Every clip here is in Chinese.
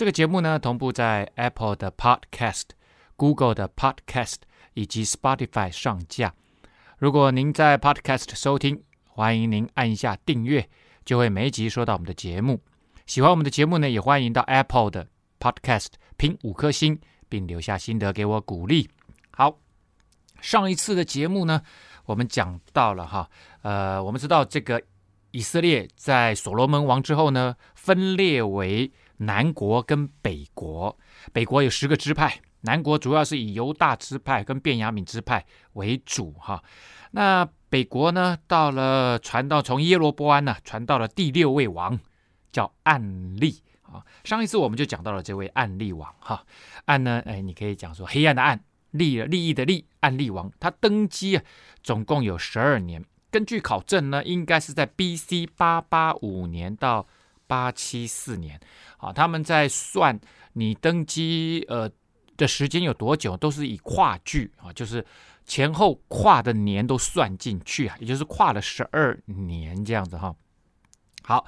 这个节目呢，同步在 Apple 的 Podcast、Google 的 Podcast 以及 Spotify 上架。如果您在 Podcast 收听，欢迎您按一下订阅，就会每集收到我们的节目。喜欢我们的节目呢，也欢迎到 Apple 的 Podcast 评五颗星，并留下心得给我鼓励。好，上一次的节目呢，我们讲到了哈，呃，我们知道这个以色列在所罗门王之后呢，分裂为。南国跟北国，北国有十个支派，南国主要是以犹大支派跟便雅悯支派为主哈。那北国呢，到了传到从耶罗波安呢，传到了第六位王，叫暗利啊。上一次我们就讲到了这位暗利王哈。暗呢，哎，你可以讲说黑暗的暗，利利益的利，暗利王，他登基啊，总共有十二年。根据考证呢，应该是在 B.C. 八八五年到八七四年。啊，他们在算你登基呃的时间有多久，都是以跨距啊，就是前后跨的年都算进去啊，也就是跨了十二年这样子哈。好，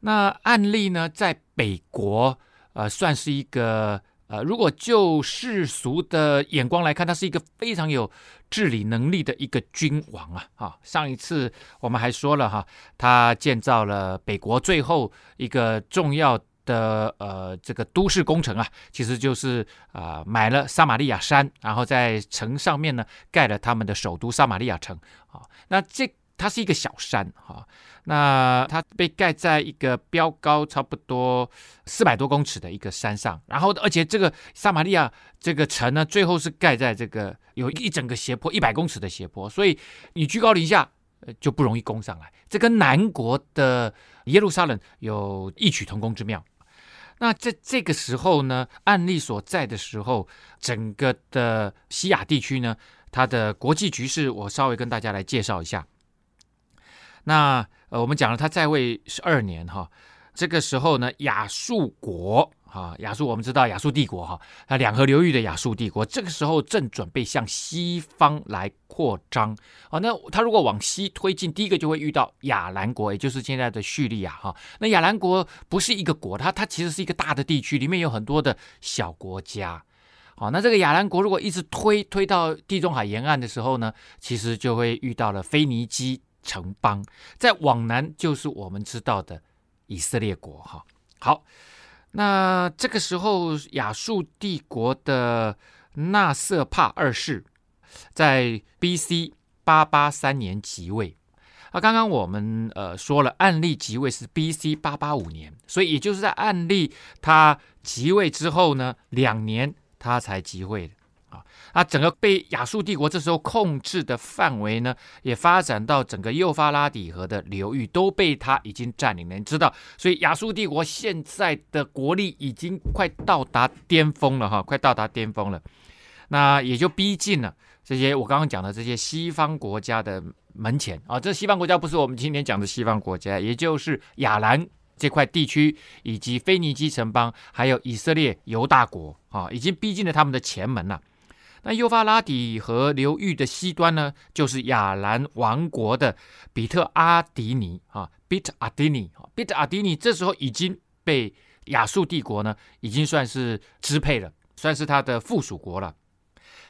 那案例呢，在北国呃算是一个呃，如果就世俗的眼光来看，他是一个非常有治理能力的一个君王啊。哈，上一次我们还说了哈，他建造了北国最后一个重要的呃，这个都市工程啊，其实就是啊、呃，买了撒玛利亚山，然后在城上面呢盖了他们的首都撒玛利亚城啊。那这它是一个小山哈、那它被盖在一个标高差不多四百多公尺的一个山上，然后而且这个撒玛利亚这个城呢，最后是盖在这个有一整个斜坡一百公尺的斜坡，所以你居高临下就不容易攻上来。这跟南国的耶路撒冷有异曲同工之妙。那在这个时候呢，案例所在的时候，整个的西亚地区呢，它的国际局势，我稍微跟大家来介绍一下。那呃，我们讲了他在位十二年哈，这个时候呢，亚述国。啊，亚述我们知道亚述帝国哈，那两河流域的亚述帝国，这个时候正准备向西方来扩张啊。那他如果往西推进，第一个就会遇到亚兰国，也就是现在的叙利亚哈。那亚兰国不是一个国，它它其实是一个大的地区，里面有很多的小国家。好，那这个亚兰国如果一直推推到地中海沿岸的时候呢，其实就会遇到了腓尼基城邦，再往南就是我们知道的以色列国哈。好。那这个时候，亚述帝国的纳瑟帕二世在 B.C. 八八三年即位。啊，刚刚我们呃说了，案例即位是 B.C. 八八五年，所以也就是在案例他即位之后呢，两年他才即位的。啊，整个被亚述帝国这时候控制的范围呢，也发展到整个幼发拉底河的流域都被他已经占领了。你知道，所以亚述帝国现在的国力已经快到达巅峰了哈，快到达巅峰了。那也就逼近了这些我刚刚讲的这些西方国家的门前啊。这西方国家不是我们今天讲的西方国家，也就是亚兰这块地区，以及腓尼基城邦，还有以色列犹大国啊，已经逼近了他们的前门了。那幼发拉底河流域的西端呢，就是亚兰王国的比特阿迪尼啊，比特阿迪尼，比特阿迪尼这时候已经被亚述帝国呢，已经算是支配了，算是他的附属国了。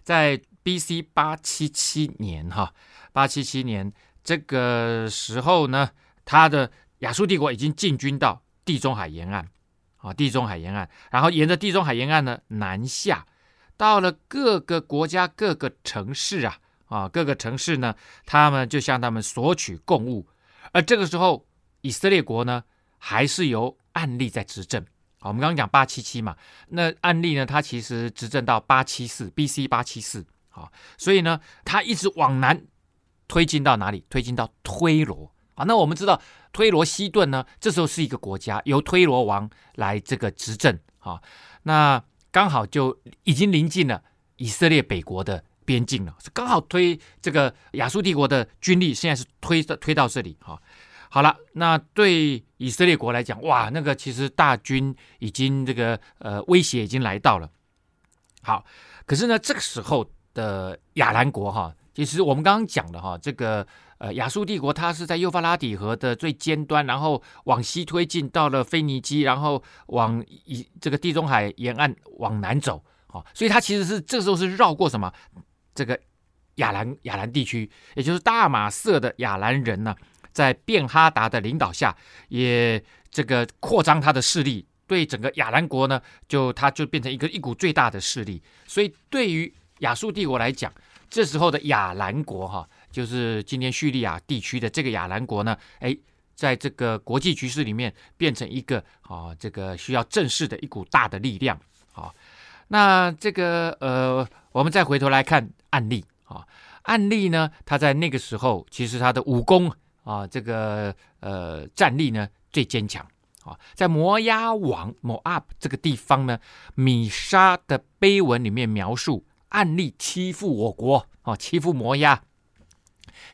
在 B.C. 八七七年哈，八七七年这个时候呢，他的亚述帝国已经进军到地中海沿岸啊，地中海沿岸，然后沿着地中海沿岸呢南下。到了各个国家、各个城市啊，啊，各个城市呢，他们就向他们索取贡物。而这个时候，以色列国呢，还是由暗利在执政。好，我们刚刚讲八七七嘛，那暗利呢，他其实执政到八七四，B.C. 八七四。好，所以呢，他一直往南推进到哪里？推进到推罗。啊，那我们知道推罗西顿呢，这时候是一个国家，由推罗王来这个执政。啊，那。刚好就已经临近了以色列北国的边境了，是刚好推这个亚述帝国的军力，现在是推推到这里哈。好了，那对以色列国来讲，哇，那个其实大军已经这个呃威胁已经来到了。好，可是呢，这个时候的亚兰国哈，其实我们刚刚讲的哈，这个呃亚述帝国它是在幼发拉底河的最尖端，然后往西推进到了腓尼基，然后往以这个地中海沿岸往南走，好，所以它其实是这时候是绕过什么这个亚兰亚兰地区，也就是大马色的亚兰人呢。在便哈达的领导下，也这个扩张他的势力，对整个亚兰国呢，就他就变成一个一股最大的势力。所以对于亚述帝国来讲，这时候的亚兰国哈，就是今天叙利亚地区的这个亚兰国呢，哎，在这个国际局势里面变成一个啊，这个需要正视的一股大的力量。好，那这个呃，我们再回头来看案例啊，案例呢，他在那个时候其实他的武功。啊，这个呃战力呢最坚强啊，在摩押王 Moab 这个地方呢，米沙的碑文里面描述暗利欺负我国啊，欺负摩押。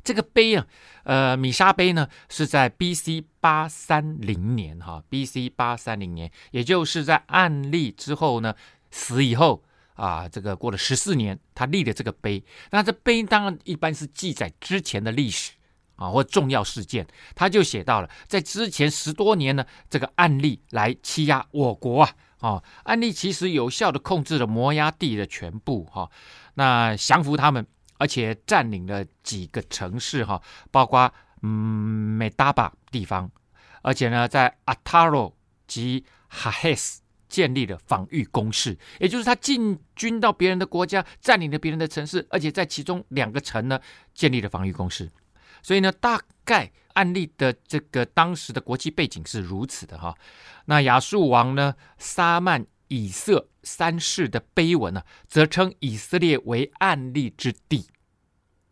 这个碑啊，呃，米沙碑呢是在 B.C. 八三零年哈，B.C. 八三零年，也就是在暗利之后呢死以后啊，这个过了十四年，他立的这个碑。那这碑当然一般是记载之前的历史。啊，或重要事件，他就写到了，在之前十多年呢，这个暗利来欺压我国啊，哦，安利其实有效地控制了摩押地的全部哈，那降服他们，而且占领了几个城市哈，包括嗯美达巴地方，而且呢，在阿塔罗及哈赫斯建立了防御工事，也就是他进军到别人的国家，占领了别人的城市，而且在其中两个城呢，建立了防御工事。所以呢，大概案例的这个当时的国际背景是如此的哈。那亚述王呢，撒曼以色三世的碑文呢，则称以色列为案例之地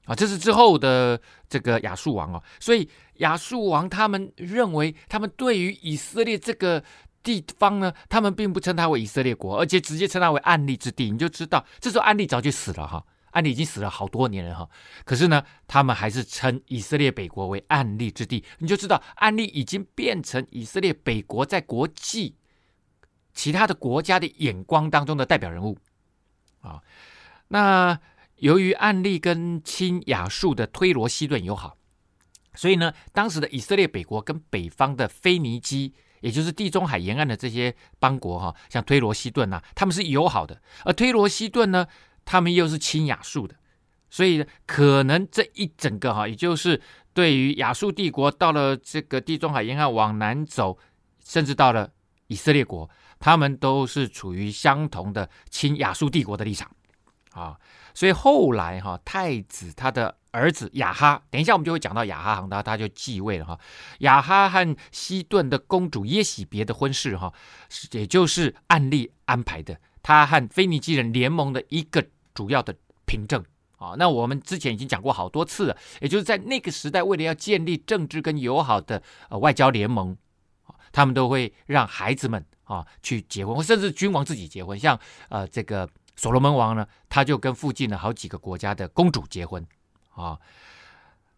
啊。这是之后的这个亚述王啊。所以亚述王他们认为，他们对于以色列这个地方呢，他们并不称它为以色列国，而且直接称它为案例之地。你就知道，这时候暗利早就死了哈。暗利已经死了好多年了哈，可是呢，他们还是称以色列北国为暗利之地，你就知道暗利已经变成以色列北国在国际其他的国家的眼光当中的代表人物啊。那由于暗利跟亲亚述的推罗西顿友好，所以呢，当时的以色列北国跟北方的腓尼基，也就是地中海沿岸的这些邦国哈，像推罗西顿呐，他们是友好的，而推罗西顿呢，他们又是亲亚述的，所以可能这一整个哈，也就是对于亚述帝国到了这个地中海沿岸往南走，甚至到了以色列国，他们都是处于相同的亲亚述帝国的立场啊。所以后来哈，太子他的儿子亚哈，等一下我们就会讲到亚哈，他他就继位了哈。亚哈和西顿的公主耶洗别的婚事哈，也就是案例安排的。他和腓尼基人联盟的一个主要的凭证啊，那我们之前已经讲过好多次了，也就是在那个时代，为了要建立政治跟友好的呃外交联盟，他们都会让孩子们啊去结婚，或甚至君王自己结婚。像呃这个所罗门王呢，他就跟附近的好几个国家的公主结婚啊。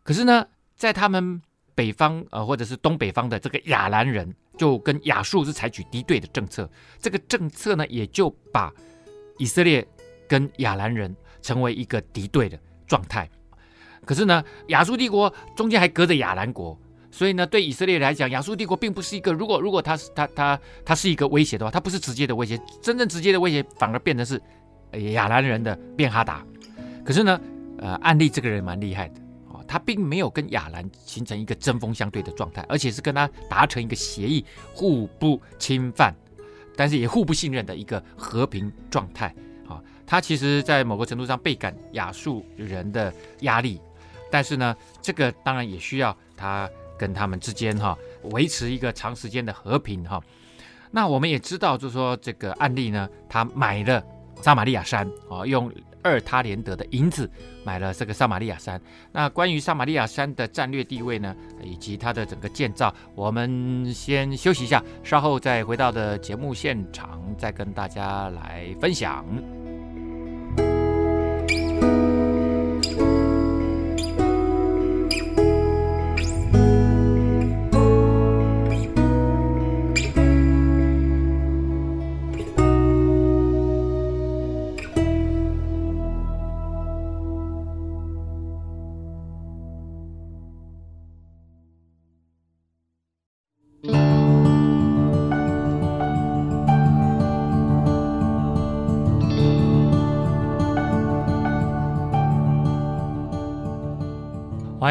可是呢，在他们北方呃或者是东北方的这个亚兰人。就跟亚述是采取敌对的政策，这个政策呢，也就把以色列跟亚兰人成为一个敌对的状态。可是呢，亚述帝国中间还隔着亚兰国，所以呢，对以色列来讲，亚述帝国并不是一个。如果如果他是他他他是一个威胁的话，他不是直接的威胁，真正直接的威胁反而变成是亚兰人的便哈达。可是呢，呃，安利这个人蛮厉害的。他并没有跟亚兰形成一个针锋相对的状态，而且是跟他达成一个协议，互不侵犯，但是也互不信任的一个和平状态。啊，他其实，在某个程度上倍感亚述人的压力，但是呢，这个当然也需要他跟他们之间哈维持一个长时间的和平哈。那我们也知道，就是说这个案例呢，他买了撒玛利亚山啊，用二他连德的银子买了这个撒玛利亚山。那关于撒玛利亚山的战略地位呢，以及它的整个建造，我们先休息一下，稍后再回到的节目现场，再跟大家来分享。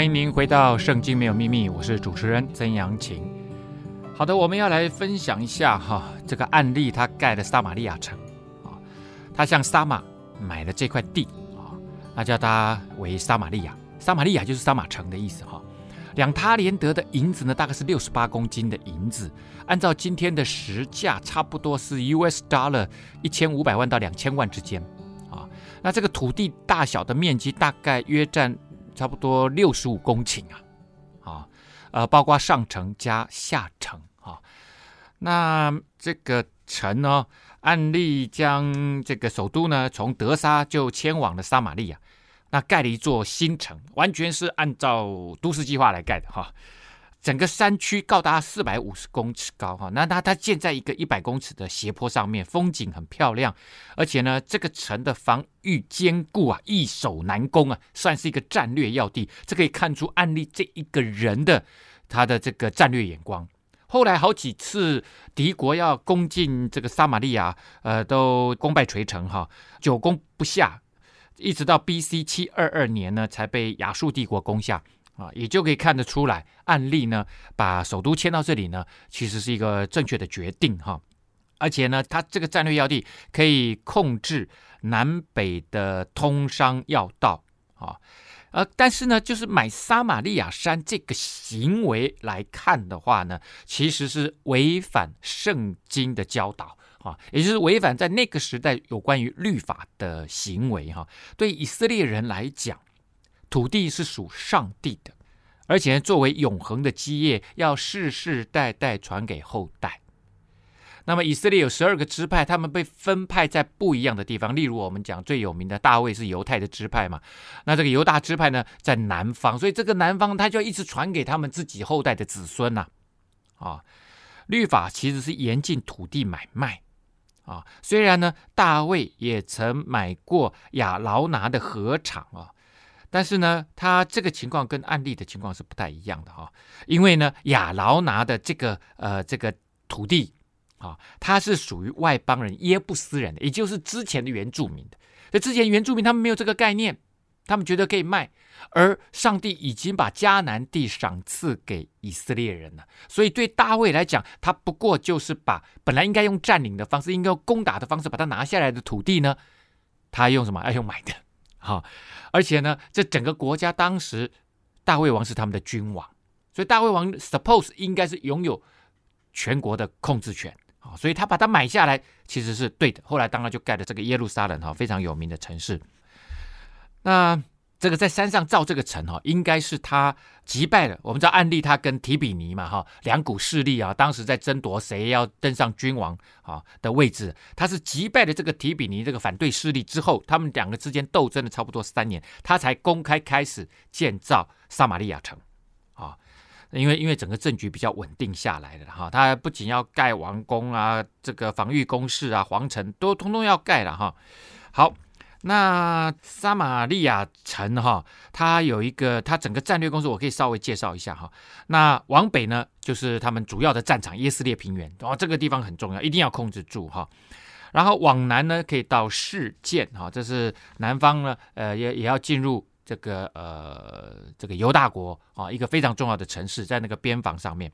欢迎您回到《圣经没有秘密》，我是主持人曾阳晴。好的，我们要来分享一下哈，这个案例他盖的撒玛利亚城啊，他向撒玛买了这块地啊，那叫他为撒玛利亚，撒玛利亚就是撒玛城的意思哈。两他连得的银子呢，大概是六十八公斤的银子，按照今天的实价，差不多是 US dollar 一千五百万到两千万之间啊。那这个土地大小的面积大概约占。差不多六十五公顷啊，啊，呃，包括上城加下城啊。那这个城呢，按例将这个首都呢从德沙就迁往了撒玛利亚，那盖了一座新城，完全是按照都市计划来盖的哈。整个山区高达四百五十公尺高哈，那它它建在一个一百公尺的斜坡上面，风景很漂亮，而且呢，这个城的防御坚固啊，易守难攻啊，算是一个战略要地。这可以看出安利这一个人的他的这个战略眼光。后来好几次敌国要攻进这个撒玛利亚，呃，都功败垂成哈，久攻不下，一直到 B.C. 七二二年呢，才被亚述帝国攻下。啊，也就可以看得出来，案例呢把首都迁到这里呢，其实是一个正确的决定哈。而且呢，它这个战略要地可以控制南北的通商要道啊。呃，但是呢，就是买撒玛利亚山这个行为来看的话呢，其实是违反圣经的教导啊，也就是违反在那个时代有关于律法的行为哈。对以色列人来讲。土地是属上帝的，而且作为永恒的基业，要世世代代传给后代。那么以色列有十二个支派，他们被分派在不一样的地方。例如我们讲最有名的大卫是犹太的支派嘛，那这个犹大支派呢在南方，所以这个南方他就一直传给他们自己后代的子孙呐。啊，律法其实是严禁土地买卖啊。虽然呢，大卫也曾买过亚劳拿的禾场啊。但是呢，他这个情况跟案例的情况是不太一样的哈、哦，因为呢，亚劳拿的这个呃这个土地啊，它是属于外邦人耶布斯人的，也就是之前的原住民的。那之前原住民他们没有这个概念，他们觉得可以卖，而上帝已经把迦南地赏赐给以色列人了，所以对大卫来讲，他不过就是把本来应该用占领的方式，应该用攻打的方式把它拿下来的土地呢，他用什么？要用买的。好，而且呢，这整个国家当时大卫王是他们的君王，所以大卫王 suppose 应该是拥有全国的控制权啊，所以他把它买下来其实是对的。后来当然就盖了这个耶路撒冷哈，非常有名的城市。那。这个在山上造这个城哈，应该是他击败了。我们知道暗利他跟提比尼嘛哈，两股势力啊，当时在争夺谁要登上君王啊的位置。他是击败了这个提比尼这个反对势力之后，他们两个之间斗争了差不多三年，他才公开开始建造撒玛利亚城啊。因为因为整个政局比较稳定下来了哈，他不仅要盖王宫啊，这个防御工事啊，皇城都通通要盖了哈。好。那撒玛利亚城哈，它有一个，它整个战略公司，我可以稍微介绍一下哈。那往北呢，就是他们主要的战场耶斯列平原，哦，这个地方很重要，一定要控制住哈。然后往南呢，可以到示剑哈，这是南方呢，呃，也也要进入这个呃这个犹大国啊，一个非常重要的城市，在那个边防上面，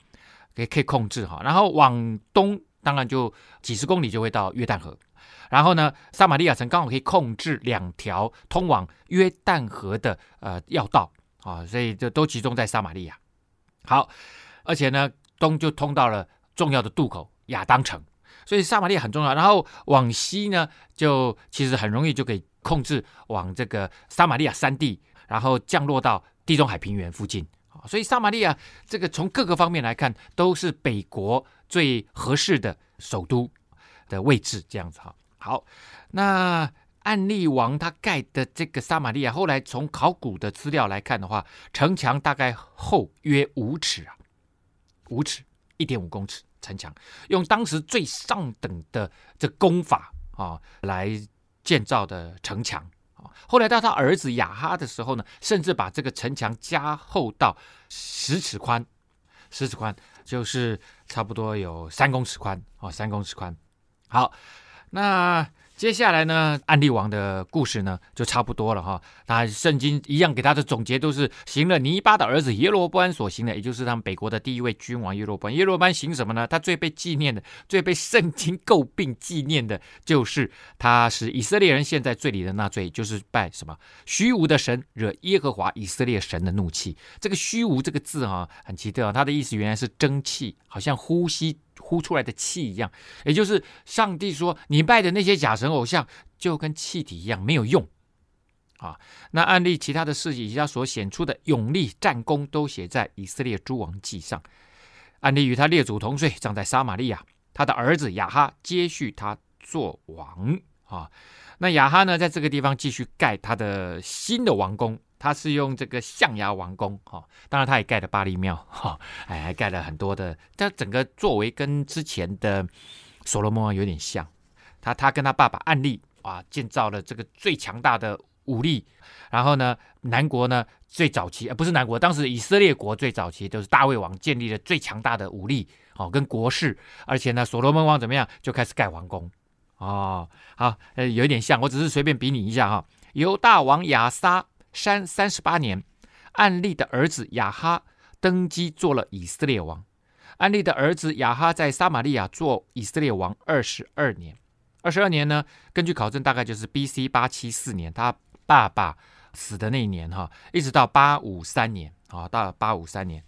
可以可以控制哈。然后往东，当然就几十公里就会到约旦河。然后呢，撒玛利亚城刚好可以控制两条通往约旦河的呃要道啊，所以就都集中在撒玛利亚。好，而且呢，东就通到了重要的渡口亚当城，所以撒玛利亚很重要。然后往西呢，就其实很容易就可以控制往这个撒玛利亚山地，然后降落到地中海平原附近。所以撒玛利亚这个从各个方面来看，都是北国最合适的首都的位置。这样子哈，好，那暗利王他盖的这个撒玛利亚，后来从考古的资料来看的话，城墙大概厚约五尺啊，五尺一点五公尺。城墙用当时最上等的这工法啊来建造的城墙，后来到他儿子雅哈的时候呢，甚至把这个城墙加厚到十尺宽，十尺宽就是差不多有三公尺宽啊，三公尺宽。好，那。接下来呢，安利王的故事呢就差不多了哈。那圣经一样给他的总结都是行了尼巴的儿子耶罗波安所行的，也就是他们北国的第一位君王耶罗波。耶罗波安行什么呢？他最被纪念的、最被圣经诟病纪念的，就是他是以色列人现在罪里的那罪，就是拜什么虚无的神，惹耶和华以色列神的怒气。这个虚无这个字哈，很奇特啊，它的意思原来是蒸汽，好像呼吸。呼出来的气一样，也就是上帝说，你拜的那些假神偶像就跟气体一样没有用啊。那暗利其他的事迹以及他所显出的勇力战功，都写在以色列诸王记上。暗利与他列祖同岁，葬在撒玛利亚。他的儿子亚哈接续他做王啊。那亚哈呢，在这个地方继续盖他的新的王宫。他是用这个象牙王宫，哈，当然他也盖了巴力庙，哈，哎，还盖了很多的。他整个作为跟之前的所罗门王有点像，他他跟他爸爸暗利啊，建造了这个最强大的武力。然后呢，南国呢最早期，呃，不是南国，当时以色列国最早期都是大卫王建立了最强大的武力，哦，跟国势。而且呢，所罗门王怎么样，就开始盖王宫，哦，好，呃，有点像，我只是随便比拟一下哈。犹大王亚撒。三三十八年，暗利的儿子亚哈登基做了以色列王。暗利的儿子亚哈在撒玛利亚做以色列王二十二年。二十二年呢，根据考证，大概就是 B.C. 八七四年，他爸爸死的那一年哈，一直到八五三年啊，到八五三年，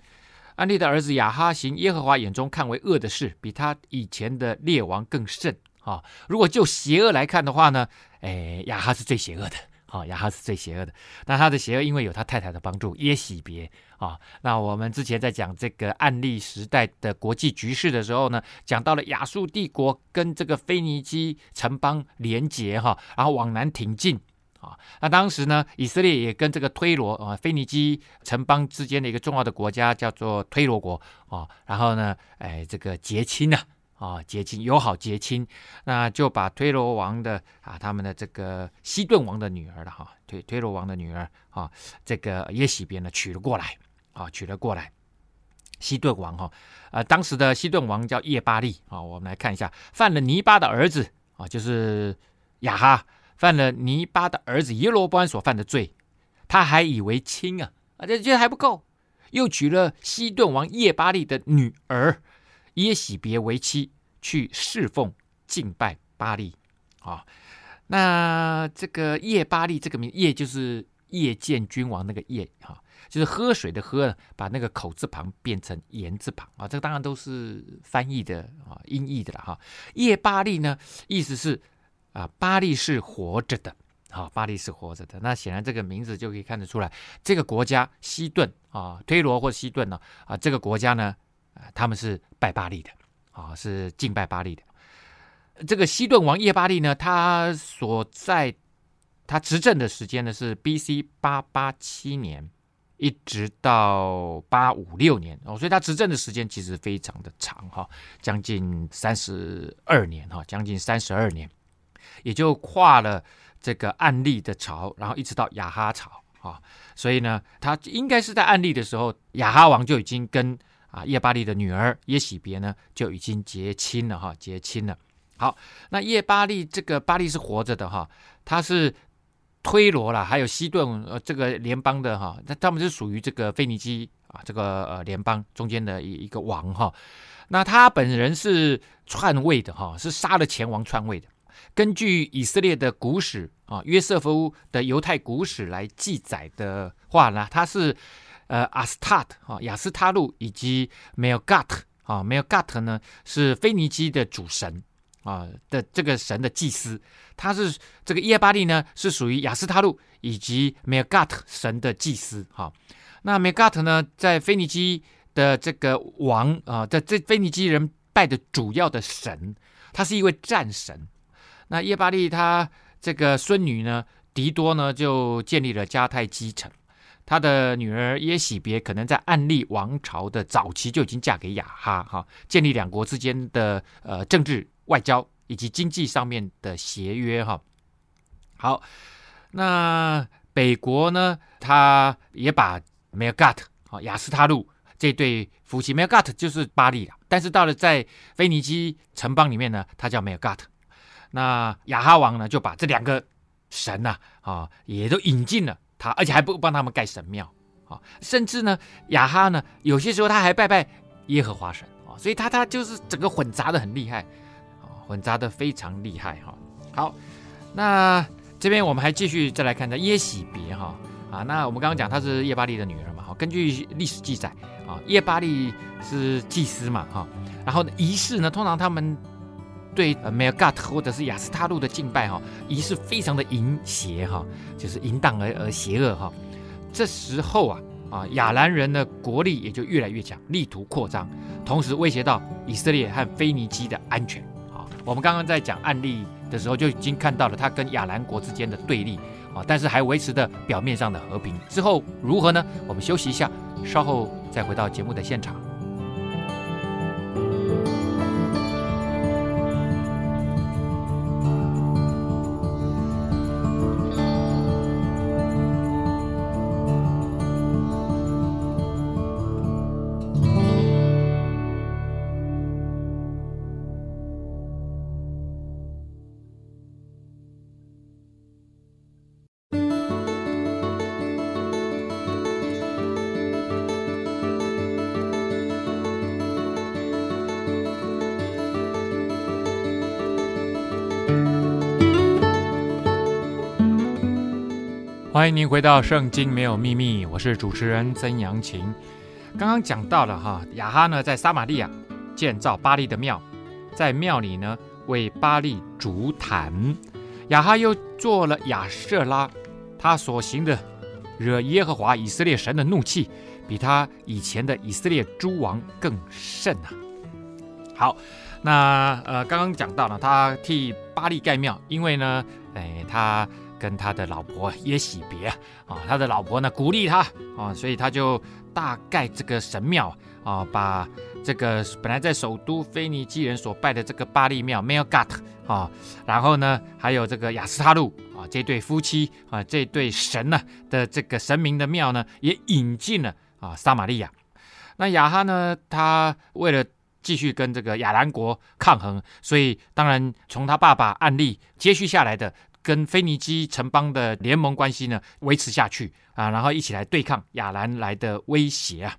暗利的儿子亚哈行耶和华眼中看为恶的事，比他以前的列王更甚啊。如果就邪恶来看的话呢，哎，亚哈是最邪恶的。好，亚哈是最邪恶的。那他的邪恶，因为有他太太的帮助，耶洗别啊。那我们之前在讲这个案例时代的国际局势的时候呢，讲到了亚述帝国跟这个腓尼基城邦连结哈，然后往南挺进啊。那当时呢，以色列也跟这个推罗啊，腓尼基城邦之间的一个重要的国家叫做推罗国啊，然后呢，哎，这个结亲呢。啊，结亲友好结亲，那就把推罗王的啊，他们的这个西顿王的女儿了哈，推推罗王的女儿啊，这个耶洗别呢娶了过来啊，娶了过来。西顿王哈，呃，当时的西顿王叫叶巴利啊，我们来看一下，犯了尼巴的儿子啊，就是亚哈，犯了尼巴的儿子耶罗波安所犯的罪，他还以为亲啊，啊，这觉得还不够，又娶了西顿王叶巴利的女儿。耶喜别为妻，去侍奉敬拜巴利啊。那这个叶巴利这个名，叶就是叶见君王那个叶哈，就是喝水的喝，把那个口字旁变成言字旁啊。这当然都是翻译的啊，音译的了哈。叶巴利呢，意思是啊，巴利是活着的，好，巴利是活着的。那显然这个名字就可以看得出来，这个国家西顿啊，推罗或西顿呢啊，这个国家呢。他们是拜巴利的，啊，是敬拜巴利的。这个西顿王叶巴利呢，他所在他执政的时间呢是 B.C. 八八七年，一直到八五六年哦，所以他执政的时间其实非常的长哈，将近三十二年哈，将近三十二年，也就跨了这个案例的朝，然后一直到雅哈朝啊，所以呢，他应该是在案例的时候，雅哈王就已经跟。啊，叶巴利的女儿耶洗别呢，就已经结亲了哈，结亲了。好，那叶巴利这个巴利是活着的哈，他是推罗啦，还有西顿呃这个联邦的哈，那他们是属于这个腓尼基啊这个呃联邦中间的一一个王哈。那他本人是篡位的哈，是杀了前王篡位的。根据以色列的古史啊，约瑟夫的犹太古史来记载的话呢，他是。呃，阿斯塔特啊，亚斯塔路以及梅尔嘎特啊，梅尔嘎特呢是腓尼基的主神啊的这个神的祭司，他是这个耶巴利呢，是属于亚斯塔路以及梅尔 t 神的祭司。哈，那梅尔 t 呢，在腓尼基的这个王啊，在这腓尼基人拜的主要的神，他是一位战神。那耶巴利他这个孙女呢，狄多呢，就建立了迦太基城。他的女儿耶喜别可能在暗利王朝的早期就已经嫁给雅哈，哈，建立两国之间的呃政治、外交以及经济上面的协约，哈。好，那北国呢，他也把梅尔盖特、哈亚斯他路这对夫妻，梅尔盖特就是巴利了，但是到了在腓尼基城邦里面呢，他叫梅尔盖特。那雅哈王呢，就把这两个神呐，啊，也都引进了。他而且还不帮他们盖神庙啊，甚至呢，亚哈呢，有些时候他还拜拜耶和华神啊，所以他他就是整个混杂的很厉害啊，混杂的非常厉害哈。好，那这边我们还继续再来看这耶喜别哈啊，那我们刚刚讲她是耶巴利的女儿嘛，哈，根据历史记载啊，耶巴利是祭司嘛哈，然后仪式呢，通常他们。对呃，梅尔盖特或者是亚斯他路的敬拜哈，仪式非常的淫邪哈，就是淫荡而而邪恶哈。这时候啊啊，亚兰人的国力也就越来越强，力图扩张，同时威胁到以色列和腓尼基的安全啊。我们刚刚在讲案例的时候就已经看到了他跟亚兰国之间的对立啊，但是还维持着表面上的和平。之后如何呢？我们休息一下，稍后再回到节目的现场。欢迎您回到《圣经没有秘密》，我是主持人曾阳晴。刚刚讲到了哈，亚哈呢在撒玛利亚建造巴力的庙，在庙里呢为巴力筑坛。亚哈又做了亚舍拉，他所行的惹耶和华以色列神的怒气，比他以前的以色列诸王更甚啊。好，那呃刚刚讲到了，他替巴力盖庙，因为呢，哎他。跟他的老婆耶喜别啊，他的老婆呢鼓励他啊，所以他就大盖这个神庙啊，把这个本来在首都腓尼基人所拜的这个巴力庙梅尔盖特啊，然后呢还有这个亚斯他路啊，这对夫妻啊，这对神呢的这个神明的庙呢，也引进了啊撒玛利亚。那亚哈呢，他为了继续跟这个亚兰国抗衡，所以当然从他爸爸案例接续下来的。跟腓尼基城邦的联盟关系呢维持下去啊，然后一起来对抗亚兰来的威胁啊。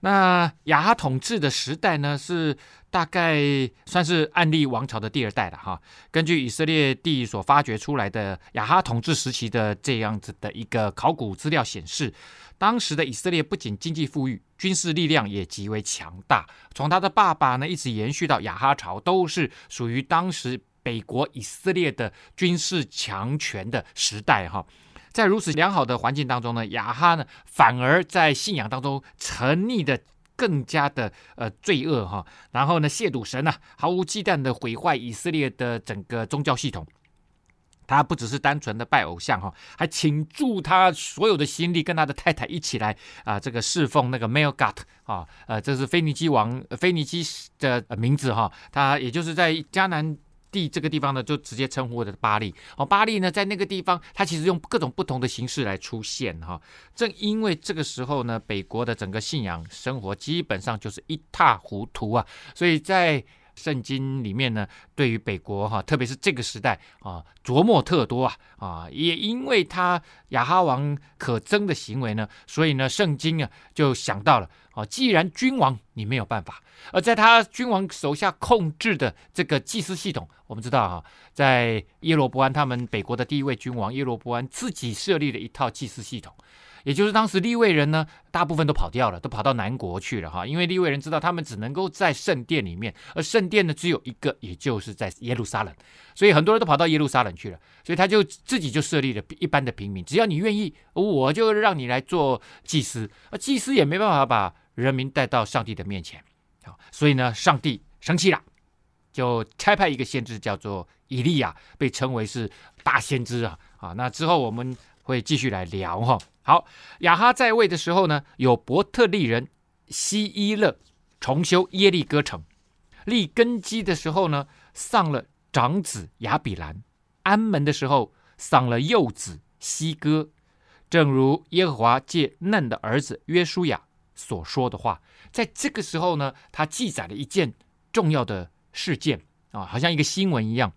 那亚哈统治的时代呢，是大概算是暗利王朝的第二代了哈。根据以色列地所发掘出来的亚哈统治时期的这样子的一个考古资料显示，当时的以色列不仅经济富裕，军事力量也极为强大。从他的爸爸呢一直延续到亚哈朝，都是属于当时。北国以色列的军事强权的时代，哈，在如此良好的环境当中呢，亚哈呢反而在信仰当中沉溺的更加的呃罪恶哈，然后呢亵渎神呐，毫无忌惮的毁坏以色列的整个宗教系统。他不只是单纯的拜偶像哈，还倾注他所有的心力，跟他的太太一起来啊，这个侍奉那个梅尔盖特啊，呃，这是腓尼基王腓尼基的名字哈，他也就是在迦南。地这个地方呢，就直接称呼的巴利哦，巴利呢，在那个地方，它其实用各种不同的形式来出现哈。正因为这个时候呢，北国的整个信仰生活基本上就是一塌糊涂啊，所以在圣经里面呢，对于北国哈，特别是这个时代啊，琢磨特多啊啊，也因为他亚哈王可憎的行为呢，所以呢，圣经啊就想到了啊，既然君王你没有办法。而在他君王手下控制的这个祭司系统，我们知道啊，在耶罗波安他们北国的第一位君王耶罗波安自己设立了一套祭司系统，也就是当时利未人呢，大部分都跑掉了，都跑到南国去了哈。因为利未人知道他们只能够在圣殿里面，而圣殿呢只有一个，也就是在耶路撒冷，所以很多人都跑到耶路撒冷去了。所以他就自己就设立了一般的平民，只要你愿意，我就让你来做祭司。而祭司也没办法把人民带到上帝的面前，好，所以呢，上帝生气了，就差派一个先知叫做以利亚，被称为是大先知啊啊。那之后我们。会继续来聊哈。好，亚哈在位的时候呢，有伯特利人希伊勒重修耶利哥城，立根基的时候呢，丧了长子亚比兰；安门的时候，丧了幼子西哥。正如耶和华借嫩的儿子约书亚所说的话，在这个时候呢，他记载了一件重要的事件啊，好像一个新闻一样。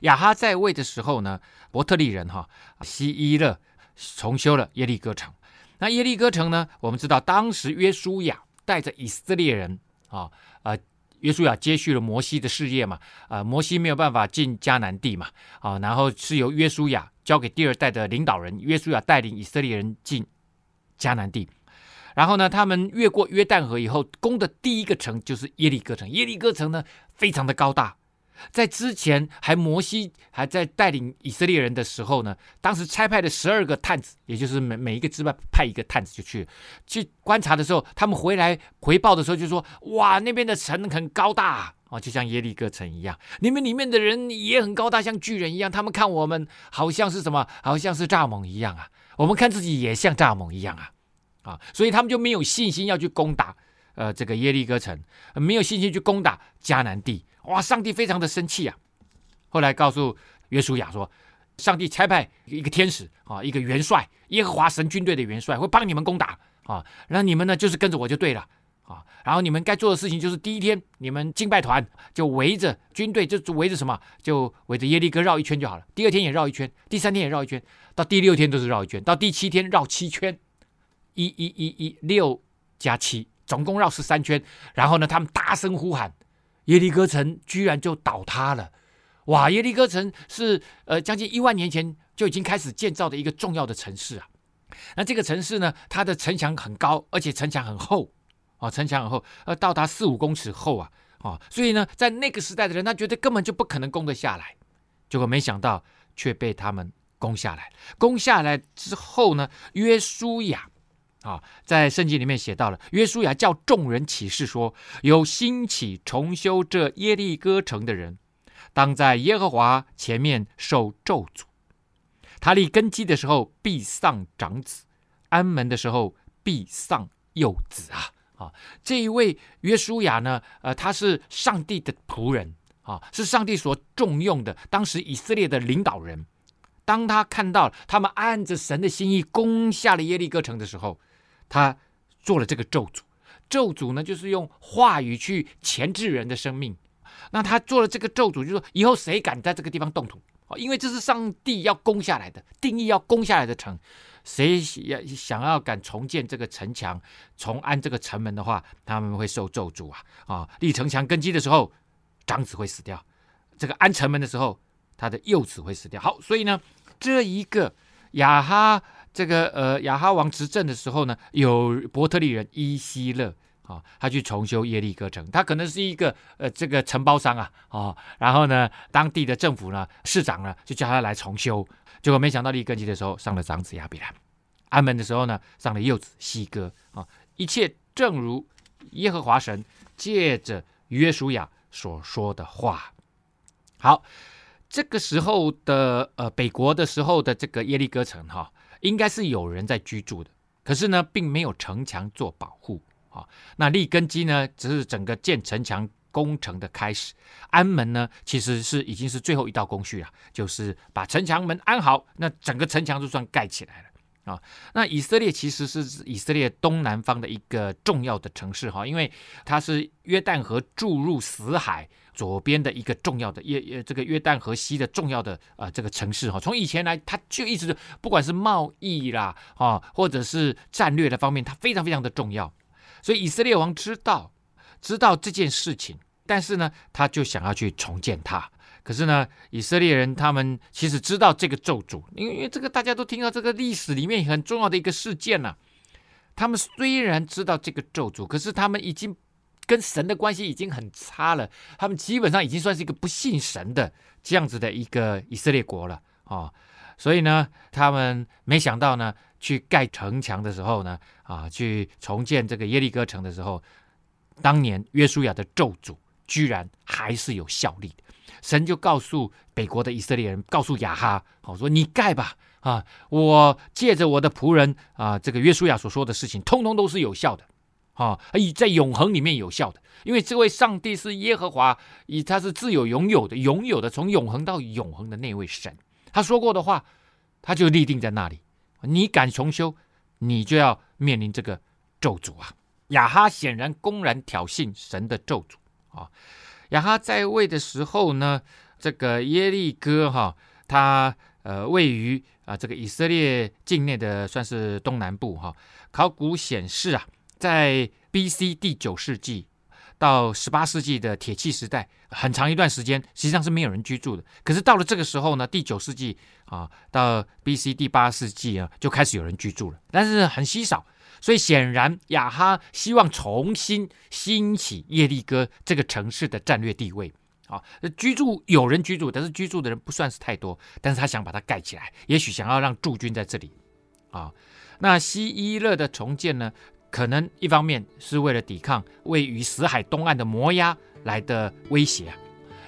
亚哈在位的时候呢，伯特利人哈西伊勒重修了耶利哥城。那耶利哥城呢，我们知道当时约书亚带着以色列人啊，呃，约书亚接续了摩西的事业嘛，啊，摩西没有办法进迦南地嘛，啊，然后是由约书亚交给第二代的领导人，约书亚带领以色列人进迦南地。然后呢，他们越过约旦河以后，攻的第一个城就是耶利哥城。耶利哥城呢，非常的高大。在之前，还摩西还在带领以色列人的时候呢，当时差派的十二个探子，也就是每每一个支派派一个探子就去去观察的时候，他们回来回报的时候就说：哇，那边的城很高大哦，就像耶利哥城一样。你们里面的人也很高大，像巨人一样。他们看我们好像是什么，好像是蚱蜢一样啊。我们看自己也像蚱蜢一样啊啊，所以他们就没有信心要去攻打呃这个耶利哥城，没有信心去攻打迦南地。哇！上帝非常的生气啊，后来告诉约书亚说：“上帝差派一个天使啊，一个元帅，耶和华神军队的元帅会帮你们攻打啊，那你们呢就是跟着我就对了啊。然后你们该做的事情就是第一天，你们敬拜团就围着军队，就围着什么，就围着耶利哥绕一圈就好了。第二天也绕一圈，第三天也绕一圈，到第六天都是绕一圈，到第七天绕七圈，一一一一六加七，总共绕十三圈。然后呢，他们大声呼喊。”耶利哥城居然就倒塌了，哇！耶利哥城是呃将近一万年前就已经开始建造的一个重要的城市啊。那这个城市呢，它的城墙很高，而且城墙很厚啊，城墙很厚，呃，到达四五公尺厚啊，啊，所以呢，在那个时代的人，他觉得根本就不可能攻得下来，结果没想到却被他们攻下来。攻下来之后呢，约书亚。啊，在圣经里面写到了，约书亚叫众人起誓说：有兴起重修这耶利哥城的人，当在耶和华前面受咒诅。他立根基的时候必丧长子，安门的时候必丧幼子啊！啊，这一位约书亚呢，呃，他是上帝的仆人啊，是上帝所重用的，当时以色列的领导人。当他看到他们按着神的心意攻下了耶利哥城的时候，他做了这个咒诅，咒诅呢，就是用话语去钳制人的生命。那他做了这个咒诅，就是说以后谁敢在这个地方动土，因为这是上帝要攻下来的，定义要攻下来的城，谁要想要敢重建这个城墙，重安这个城门的话，他们会受咒诅啊！啊，立城墙根基的时候，长子会死掉；这个安城门的时候，他的幼子会死掉。好，所以呢，这一个亚哈。这个呃，亚哈王执政的时候呢，有伯特利人伊西勒啊，他去重修耶利哥城，他可能是一个呃这个承包商啊，啊，然后呢，当地的政府呢，市长呢，就叫他来重修，结果没想到立根基的时候上了长子亚比兰，安门的时候呢，上了幼子西哥啊，一切正如耶和华神借着约书亚所说的话。好，这个时候的呃北国的时候的这个耶利哥城哈。应该是有人在居住的，可是呢，并没有城墙做保护啊。那立根基呢，只是整个建城墙工程的开始。安门呢，其实是已经是最后一道工序了，就是把城墙门安好，那整个城墙就算盖起来了。啊，那以色列其实是以色列东南方的一个重要的城市哈，因为它是约旦河注入死海左边的一个重要的约约这个约旦河西的重要的啊、呃、这个城市哈。从以前来，它就一直不管是贸易啦啊，或者是战略的方面，它非常非常的重要。所以以色列王知道知道这件事情，但是呢，他就想要去重建它。可是呢，以色列人他们其实知道这个咒诅，因为因为这个大家都听到这个历史里面很重要的一个事件呐、他们虽然知道这个咒诅，可是他们已经跟神的关系已经很差了，他们基本上已经算是一个不信神的这样子的一个以色列国了啊、哦。所以呢，他们没想到呢，去盖城墙的时候呢，啊，去重建这个耶利哥城的时候，当年约书亚的咒诅居然还是有效力的。神就告诉北国的以色列人，告诉亚哈，好说你盖吧，啊，我借着我的仆人啊，这个约书亚所说的事情，通通都是有效的，啊，以在永恒里面有效的，因为这位上帝是耶和华，以他是自有永有的，永有的从永恒到永恒的那位神。他说过的话，他就立定在那里。你敢重修，你就要面临这个咒诅啊！亚哈显然公然挑衅神的咒诅啊！亚哈在位的时候呢，这个耶利哥哈，他呃位于啊这个以色列境内的算是东南部哈。考古显示啊，在 B.C. 第九世纪。到十八世纪的铁器时代，很长一段时间实际上是没有人居住的。可是到了这个时候呢，第九世纪啊，到 B.C. 第八世纪啊，就开始有人居住了，但是很稀少。所以显然亚哈希望重新兴起耶利哥这个城市的战略地位啊，居住有人居住，但是居住的人不算是太多。但是他想把它盖起来，也许想要让驻军在这里啊。那西伊勒的重建呢？可能一方面是为了抵抗位于死海东岸的摩押来的威胁啊，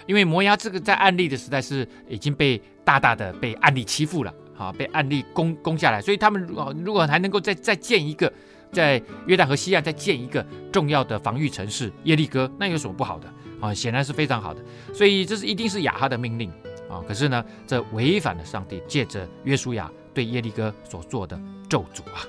因为摩押这个在暗利的时代是已经被大大的被暗利欺负了，啊，被暗利攻攻下来，所以他们如果如果还能够再再建一个在约旦河西岸再建一个重要的防御城市耶利哥，那有什么不好的啊？显然是非常好的，所以这是一定是亚哈的命令啊。可是呢，这违反了上帝借着约书亚对耶利哥所做的咒诅啊。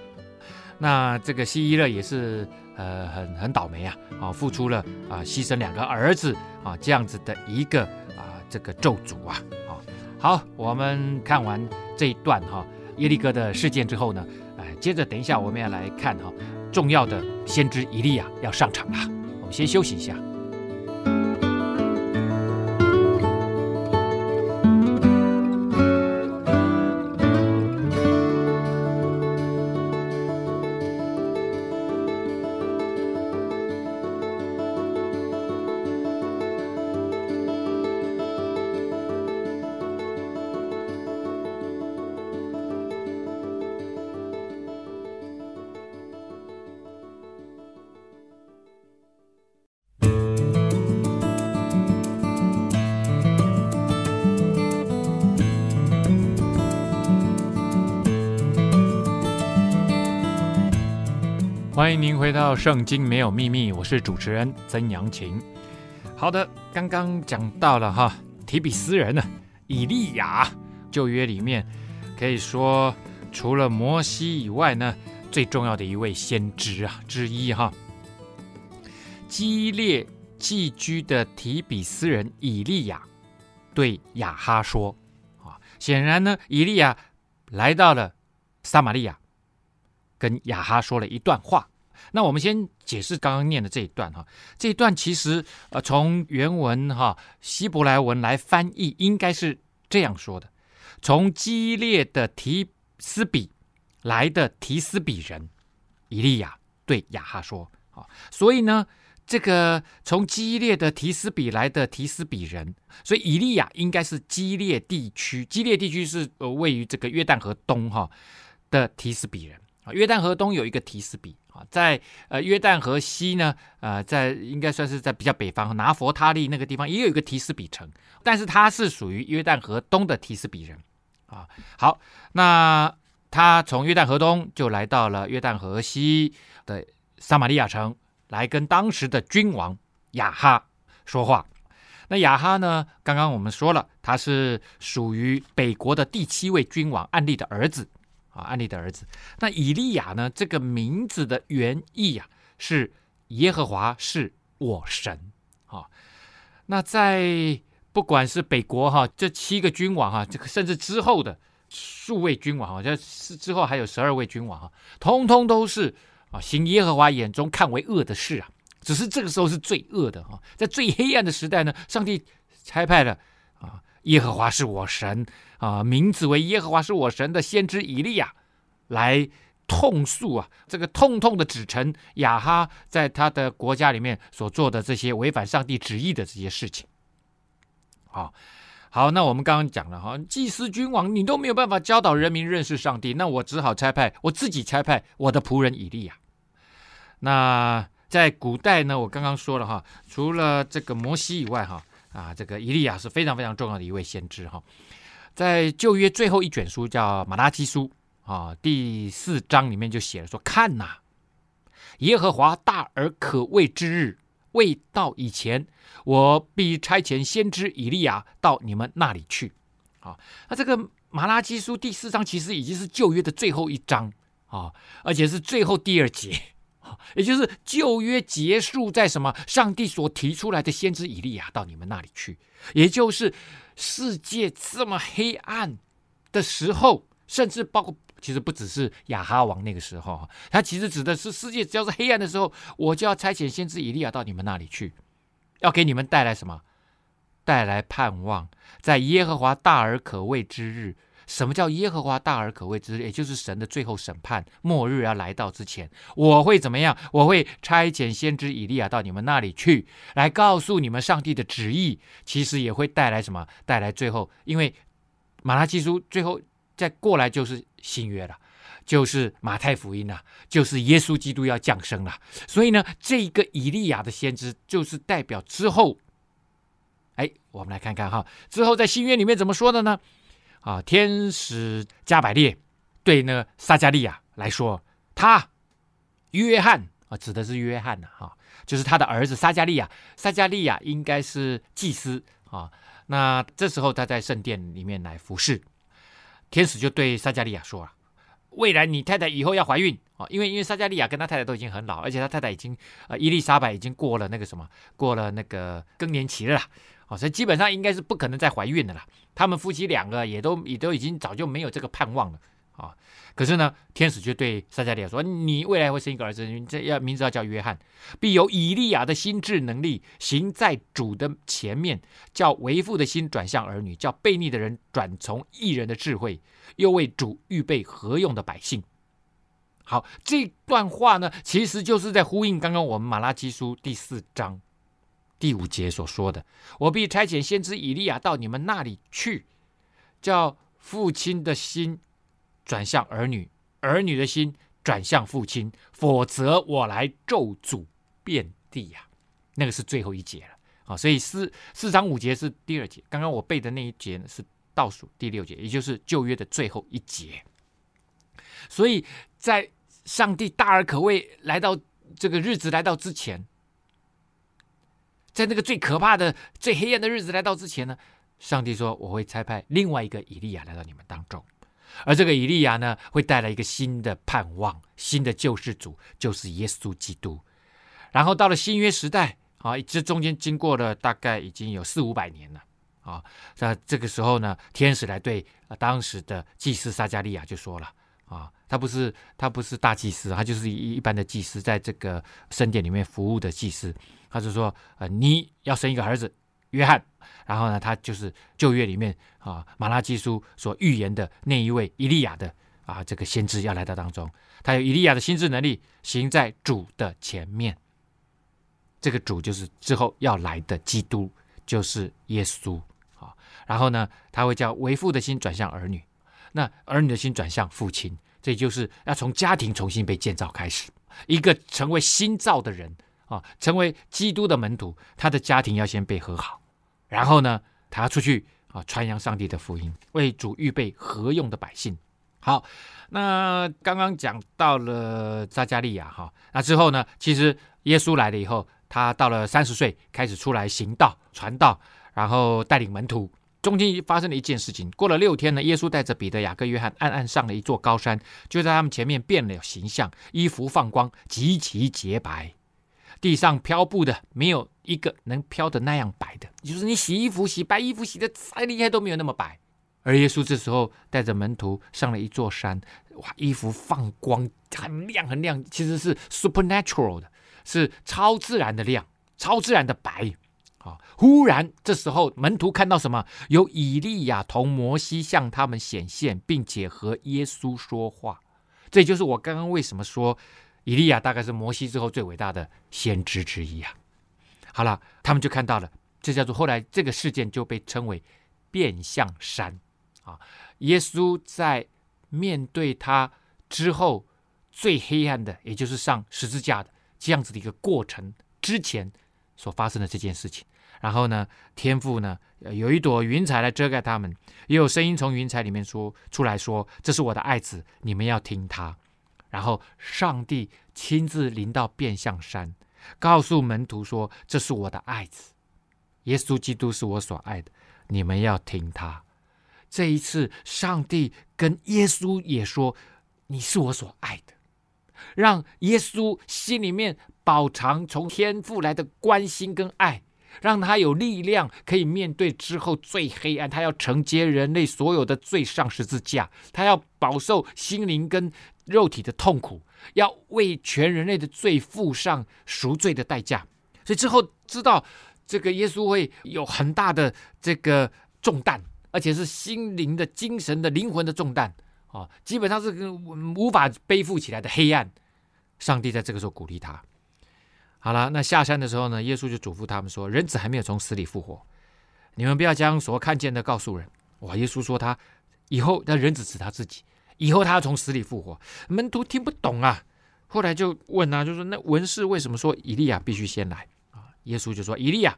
那这个西伊勒也是呃很很倒霉啊啊，付出了啊牺牲两个儿子啊这样子的一个啊这个咒诅啊啊好，我们看完这一段哈、耶利哥的事件之后呢，哎，接着等一下我们要来看哈、重要的先知伊利亚要上场了，我们先休息一下。欢迎您回到《圣经没有秘密》，我是主持人曾阳晴。好的，刚刚讲到了哈，提比斯人呢，以利亚，旧约里面可以说除了摩西以外呢，最重要的一位先知啊之一哈。激烈寄居的提比斯人以利亚对亚哈说啊，显然呢，以利亚来到了撒玛利亚。跟亚哈说了一段话，那我们先解释刚刚念的这一段哈，这一段其实呃从原文哈希伯来文来翻译应该是这样说的：从激烈的提斯比来的提斯比人以利亚对亚哈说啊，所以呢这个从激烈的提斯比来的提斯比人，所以以利亚应该是激烈地区，激烈地区是呃位于这个约旦河东哈的提斯比人。约旦河东有一个提斯比啊，在呃约旦河西呢，呃，在应该算是在比较北方拿弗他利那个地方也有一个提斯比城，但是他是属于约旦河东的提斯比人啊。好，那他从约旦河东就来到了约旦河西的撒玛利亚城，来跟当时的君王亚哈说话。那亚哈呢，刚刚我们说了，他是属于北国的第七位君王暗利的儿子。啊，安利的儿子。那以利亚呢？这个名字的原意啊，是耶和华是我神。啊，那在不管是北国哈，这七个君王哈，这个甚至之后的数位君王，好像是之后还有十二位君王哈，通通都是啊，行耶和华眼中看为恶的事啊。只是这个时候是最恶的哈，在最黑暗的时代呢，上帝差派了啊耶和华是我神啊，名字为耶和华是我神的先知以利亚来痛诉啊，这个痛痛的指称亚哈在他的国家里面所做的这些违反上帝旨意的这些事情。好，好，那我们刚刚讲了哈，祭司君王你都没有办法教导人民认识上帝，那我只好差派我自己差派我的仆人以利亚。那在古代呢，我刚刚说了哈，除了这个摩西以外哈。啊，这个以利亚是非常非常重要的一位先知哈，在旧约最后一卷书叫马拉基书啊，第四章里面就写了说：“看呐，耶和华大而可畏之日未到以前，我必差遣先知以利亚到你们那里去。”啊，那这个马拉基书第四章其实已经是旧约的最后一章啊，而且是最后第二节。也就是旧约结束在什么？上帝所提出来的先知以利亚到你们那里去，也就是世界这么黑暗的时候，甚至包括其实不只是亚哈王那个时候，他其实指的是世界只要是黑暗的时候，我就要差遣先知以利亚到你们那里去，要给你们带来什么？带来盼望，在耶和华大而可畏之日。什么叫耶和华大而可畏之日？也就是神的最后审判，末日要来到之前，我会怎么样？我会差遣先知以利亚到你们那里去，来告诉你们上帝的旨意。其实也会带来什么？带来最后，因为马拉基书最后再过来就是新约了，就是马太福音了，就是耶稣基督要降生了。所以呢，这一个以利亚的先知就是代表之后。哎，我们来看看哈，之后在新约里面怎么说的呢？啊，天使加百列对那撒迦利亚来说，他约翰啊，指的是约翰呐，哈，就是他的儿子撒迦利亚。撒迦利亚应该是祭司啊。那这时候他在圣殿里面来服侍，天使就对撒迦利亚说啊，未来你太太以后要怀孕啊，因为因为撒迦利亚跟他太太都已经很老，而且他太太已经呃伊丽莎白已经过了那个什么，过了那个更年期了啦。哦，所以基本上应该是不可能再怀孕的了。他们夫妻两个也都也都已经早就没有这个盼望了啊。可是呢，天使却对撒加利亚说：“你未来会生一个儿子，这要名字要叫约翰，必有以利亚的心智能力，行在主的前面，叫为父的心转向儿女，叫悖逆的人转从义人的智慧，又为主预备何用的百姓。”好，这段话呢，其实就是在呼应刚刚我们马拉基书第四章。第五节所说的，我必差遣先知以利亚到你们那里去，叫父亲的心转向儿女，儿女的心转向父亲，否则我来咒诅遍地呀、啊。那个是最后一节了啊，所以四四章五节是第二节，刚刚我背的那一节呢是倒数第六节，也就是旧约的最后一节。所以在上帝大而可畏来到这个日子来到之前。在那个最可怕的、最黑暗的日子来到之前呢，上帝说：“我会差派另外一个以利亚来到你们当中，而这个以利亚呢，会带来一个新的盼望、新的救世主，就是耶稣基督。然后到了新约时代啊，这中间经过了大概已经有四五百年了啊。在这个时候呢，天使来对当时的祭司撒迦利亚就说了啊，他不是他不是大祭司，他就是一一般的祭司，在这个圣殿里面服务的祭司。”他就说：“呃，你要生一个儿子，约翰。然后呢，他就是旧约里面啊，马拉基书所预言的那一位以利亚的啊，这个先知要来到当中。他有以利亚的心智能力，行在主的前面。这个主就是之后要来的基督，就是耶稣啊。然后呢，他会叫为父的心转向儿女，那儿女的心转向父亲。这就是要从家庭重新被建造开始，一个成为新造的人。”啊，成为基督的门徒，他的家庭要先被和好，然后呢，他要出去啊，传扬上帝的福音，为主预备合用的百姓。好，那刚刚讲到了撒迦利亚哈，那之后呢，其实耶稣来了以后，他到了三十岁开始出来行道、传道，然后带领门徒。中间发生了一件事情，过了六天呢，耶稣带着彼得、雅各、约翰暗暗上了一座高山，就在他们前面变了形象，衣服放光，极其洁白。地上漂布的没有一个能漂的那样白的，就是你洗衣服洗白衣服洗的再厉害都没有那么白。而耶稣这时候带着门徒上了一座山，哇，衣服放光，很亮很亮，其实是 supernatural 的，是超自然的亮，超自然的白。啊，忽然这时候门徒看到什么？有以利亚同摩西向他们显现，并且和耶稣说话。这就是我刚刚为什么说以利亚大概是摩西之后最伟大的先知之一啊。好了，他们就看到了，这叫做后来这个事件就被称为变相山啊。耶稣在面对他之后最黑暗的，也就是上十字架的这样子的一个过程之前所发生的这件事情。然后呢，天父呢，有一朵云彩来遮盖他们，也有声音从云彩里面说出来说：“这是我的爱子，你们要听他。”然后上帝亲自临到变相山，告诉门徒说：“这是我的爱子，耶稣基督是我所爱的，你们要听他。”这一次，上帝跟耶稣也说：“你是我所爱的。”让耶稣心里面饱尝从天父来的关心跟爱。让他有力量，可以面对之后最黑暗。他要承接人类所有的罪上十字架，他要饱受心灵跟肉体的痛苦，要为全人类的罪付上赎罪的代价。所以之后知道这个耶稣会有很大的这个重担，而且是心灵的、精神的、灵魂的重担啊，基本上是无法背负起来的黑暗。上帝在这个时候鼓励他。好了，那下山的时候呢，耶稣就嘱咐他们说：“人子还没有从死里复活，你们不要将所看见的告诉人。”哇，耶稣说他以后，那人子指他自己，以后他要从死里复活。门徒听不懂啊，后来就问啊，就说：“那文士为什么说以利亚必须先来啊？”耶稣就说：“以利亚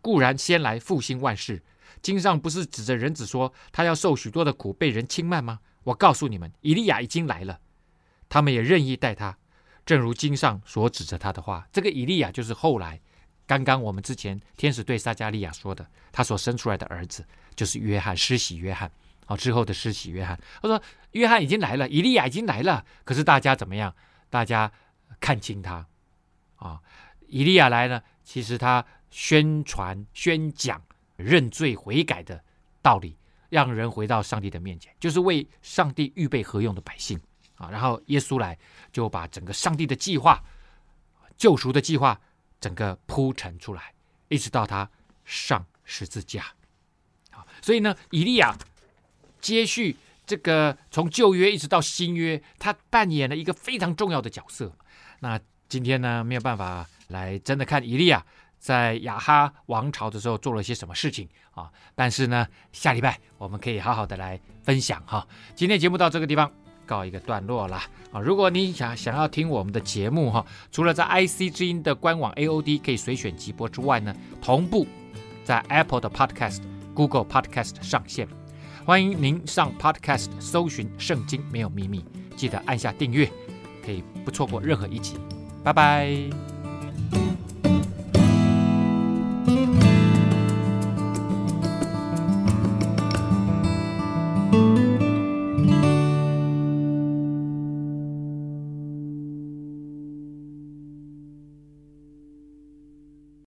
固然先来复兴万事，经上不是指着人子说他要受许多的苦，被人轻慢吗？我告诉你们，以利亚已经来了，他们也任意待他。”正如经上所指着他的话，这个以利亚就是后来刚刚我们之前天使对撒迦利亚说的，他所生出来的儿子就是约翰，施洗约翰。好，之后的施洗约翰，他说约翰已经来了，以利亚已经来了，可是大家怎么样？大家看清他啊！以利亚来呢，其实他宣传、宣讲认罪悔改的道理，让人回到上帝的面前，就是为上帝预备合用的百姓。啊，然后耶稣来，就把整个上帝的计划、救赎的计划，整个铺陈出来，一直到他上十字架。啊，所以呢，以利亚接续这个从旧约一直到新约，他扮演了一个非常重要的角色。那今天呢，没有办法来真的看伊利亚在亚哈王朝的时候做了些什么事情啊，但是呢，下礼拜我们可以好好的来分享哈。今天节目到这个地方。告一个段落了啊！如果你想想要听我们的节目哈，除了在 IC 之音的官网 AOD 可以随选即播之外呢，同步在 Apple 的 Podcast、Google Podcast 上线。欢迎您上 Podcast 搜寻“圣经没有秘密”，记得按下订阅，可以不错过任何一集。拜拜。